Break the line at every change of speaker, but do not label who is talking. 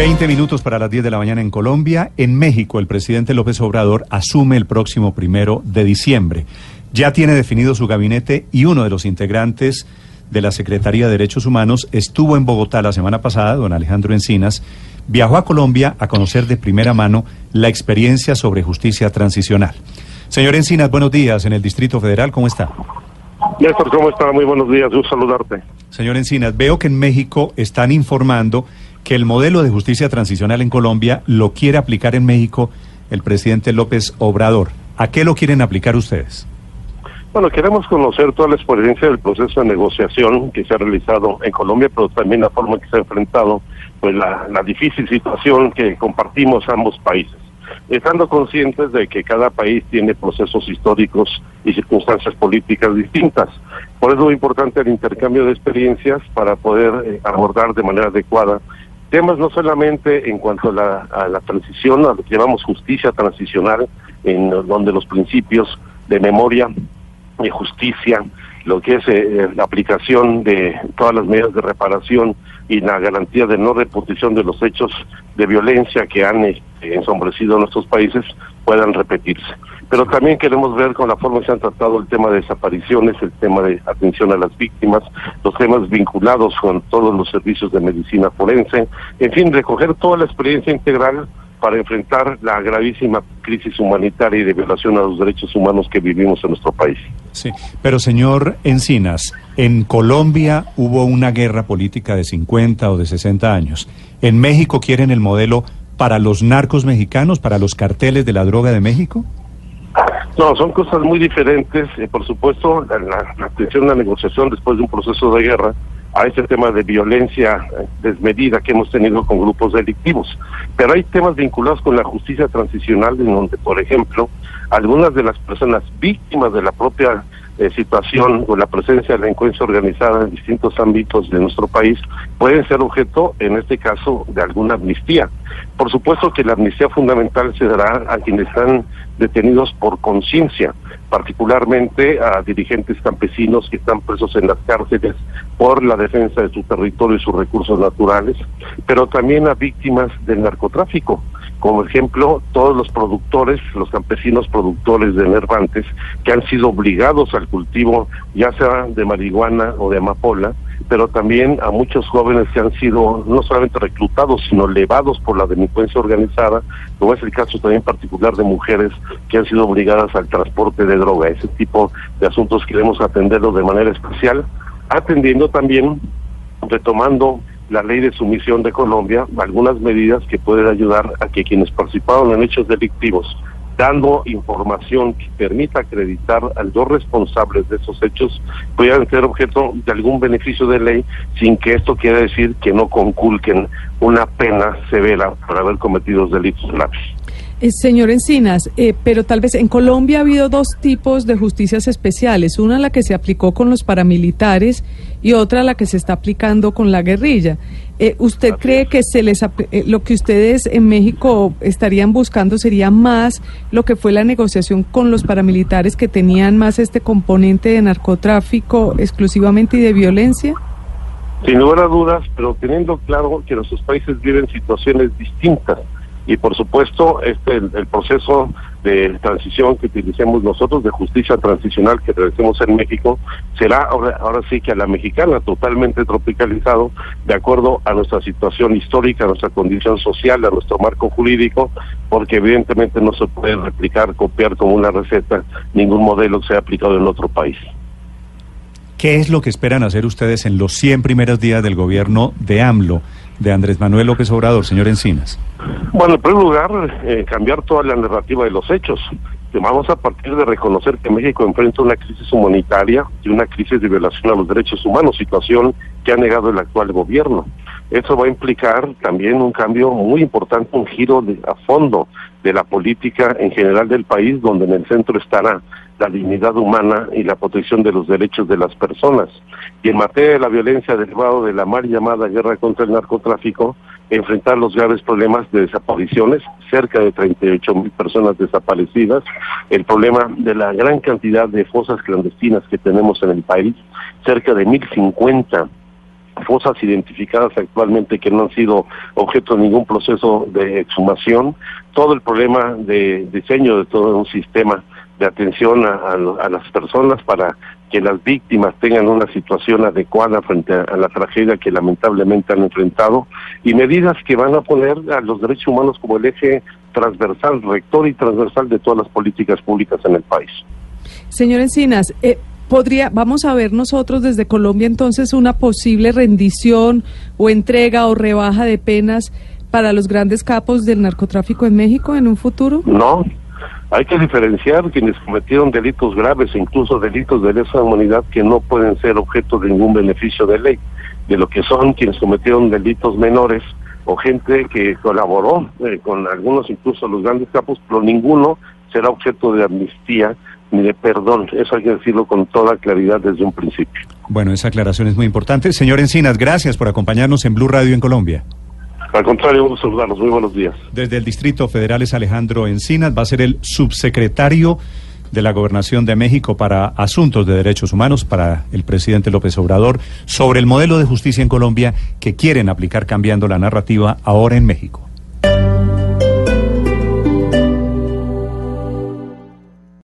20 minutos para las 10 de la mañana en Colombia. En México, el presidente López Obrador asume el próximo primero de diciembre. Ya tiene definido su gabinete y uno de los integrantes de la Secretaría de Derechos Humanos estuvo en Bogotá la semana pasada, don Alejandro Encinas, viajó a Colombia a conocer de primera mano la experiencia sobre justicia transicional. Señor Encinas, buenos días en el Distrito Federal, ¿cómo está?
Néstor, ¿cómo está? Muy buenos días, un saludarte.
Señor Encinas, veo que en México están informando que el modelo de justicia transicional en Colombia lo quiere aplicar en México el presidente López Obrador. ¿A qué lo quieren aplicar ustedes?
Bueno, queremos conocer toda la experiencia del proceso de negociación que se ha realizado en Colombia, pero también la forma que se ha enfrentado pues la, la difícil situación que compartimos ambos países, estando conscientes de que cada país tiene procesos históricos y circunstancias políticas distintas. Por eso es muy importante el intercambio de experiencias para poder eh, abordar de manera adecuada temas no solamente en cuanto a la, a la transición, a lo que llamamos justicia transicional, en donde los principios de memoria, de justicia, lo que es eh, la aplicación de todas las medidas de reparación y la garantía de no repetición de los hechos de violencia que han eh, ensombrecido nuestros países puedan repetirse. Pero también queremos ver con la forma que se han tratado el tema de desapariciones, el tema de atención a las víctimas, los temas vinculados con todos los servicios de medicina forense, en fin, recoger toda la experiencia integral para enfrentar la gravísima crisis humanitaria y de violación a los derechos humanos que vivimos en nuestro país.
Sí, pero señor Encinas, en Colombia hubo una guerra política de 50 o de 60 años. ¿En México quieren el modelo para los narcos mexicanos, para los carteles de la droga de México?
No, son cosas muy diferentes. Eh, por supuesto, la, la, la atención a la negociación después de un proceso de guerra a este tema de violencia eh, desmedida que hemos tenido con grupos delictivos. Pero hay temas vinculados con la justicia transicional en donde, por ejemplo, algunas de las personas víctimas de la propia eh, situación o la presencia de la delincuencia organizada en distintos ámbitos de nuestro país pueden ser objeto, en este caso, de alguna amnistía. Por supuesto que la amnistía fundamental se dará a quienes están detenidos por conciencia, particularmente a dirigentes campesinos que están presos en las cárceles por la defensa de su territorio y sus recursos naturales, pero también a víctimas del narcotráfico como ejemplo todos los productores, los campesinos productores de nervantes que han sido obligados al cultivo ya sea de marihuana o de amapola, pero también a muchos jóvenes que han sido no solamente reclutados, sino levados por la delincuencia organizada, como es el caso también particular de mujeres que han sido obligadas al transporte de droga. Ese tipo de asuntos queremos atenderlos de manera especial, atendiendo también, retomando la ley de sumisión de Colombia, algunas medidas que pueden ayudar a que quienes participaron en hechos delictivos, dando información que permita acreditar a los responsables de esos hechos, puedan ser objeto de algún beneficio de ley sin que esto quiera decir que no conculquen una pena severa por haber cometido delitos graves.
Eh, señor Encinas, eh, pero tal vez en Colombia ha habido dos tipos de justicias especiales, una la que se aplicó con los paramilitares y otra la que se está aplicando con la guerrilla. Eh, ¿Usted cree que se les lo que ustedes en México estarían buscando sería más lo que fue la negociación con los paramilitares que tenían más este componente de narcotráfico exclusivamente y de violencia?
Sin lugar a dudas, pero teniendo claro que nuestros países viven situaciones distintas y por supuesto este el, proceso de transición que utilicemos nosotros de justicia transicional que realicemos en México será ahora, ahora sí que a la mexicana totalmente tropicalizado de acuerdo a nuestra situación histórica, a nuestra condición social, a nuestro marco jurídico, porque evidentemente no se puede replicar, copiar como una receta ningún modelo que sea aplicado en otro país.
¿Qué es lo que esperan hacer ustedes en los 100 primeros días del gobierno de AMLO, de Andrés Manuel López Obrador, señor Encinas?
Bueno, en primer lugar, eh, cambiar toda la narrativa de los hechos. Vamos a partir de reconocer que México enfrenta una crisis humanitaria y una crisis de violación a los derechos humanos, situación que ha negado el actual gobierno. Eso va a implicar también un cambio muy importante, un giro de, a fondo de la política en general del país, donde en el centro estará la dignidad humana y la protección de los derechos de las personas. Y en materia de la violencia derivada de la mal llamada guerra contra el narcotráfico, enfrentar los graves problemas de desapariciones, cerca de 38 mil personas desaparecidas, el problema de la gran cantidad de fosas clandestinas que tenemos en el país, cerca de 1050 fosas identificadas actualmente que no han sido objeto de ningún proceso de exhumación, todo el problema de diseño de todo un sistema de atención a, las personas para que las víctimas tengan una situación adecuada frente a, la tragedia que lamentablemente han enfrentado y medidas que van a poner a los derechos humanos como el eje transversal, rector y transversal de todas las políticas públicas en el país.
Señor Encinas, eh, podría, vamos a ver nosotros desde Colombia entonces una posible rendición o entrega o rebaja de penas para los grandes capos del narcotráfico en México en un futuro?
No, hay que diferenciar quienes cometieron delitos graves e incluso delitos de lesa humanidad que no pueden ser objeto de ningún beneficio de ley, de lo que son quienes cometieron delitos menores o gente que colaboró eh, con algunos, incluso los grandes capos, pero ninguno será objeto de amnistía ni de perdón. Eso hay que decirlo con toda claridad desde un principio.
Bueno, esa aclaración es muy importante. Señor Encinas, gracias por acompañarnos en Blue Radio en Colombia.
Al contrario, un saludarlos. Muy buenos días.
Desde el Distrito Federal es Alejandro Encinas, va a ser el subsecretario de la Gobernación de México para Asuntos de Derechos Humanos para el presidente López Obrador sobre el modelo de justicia en Colombia que quieren aplicar cambiando la narrativa ahora en México.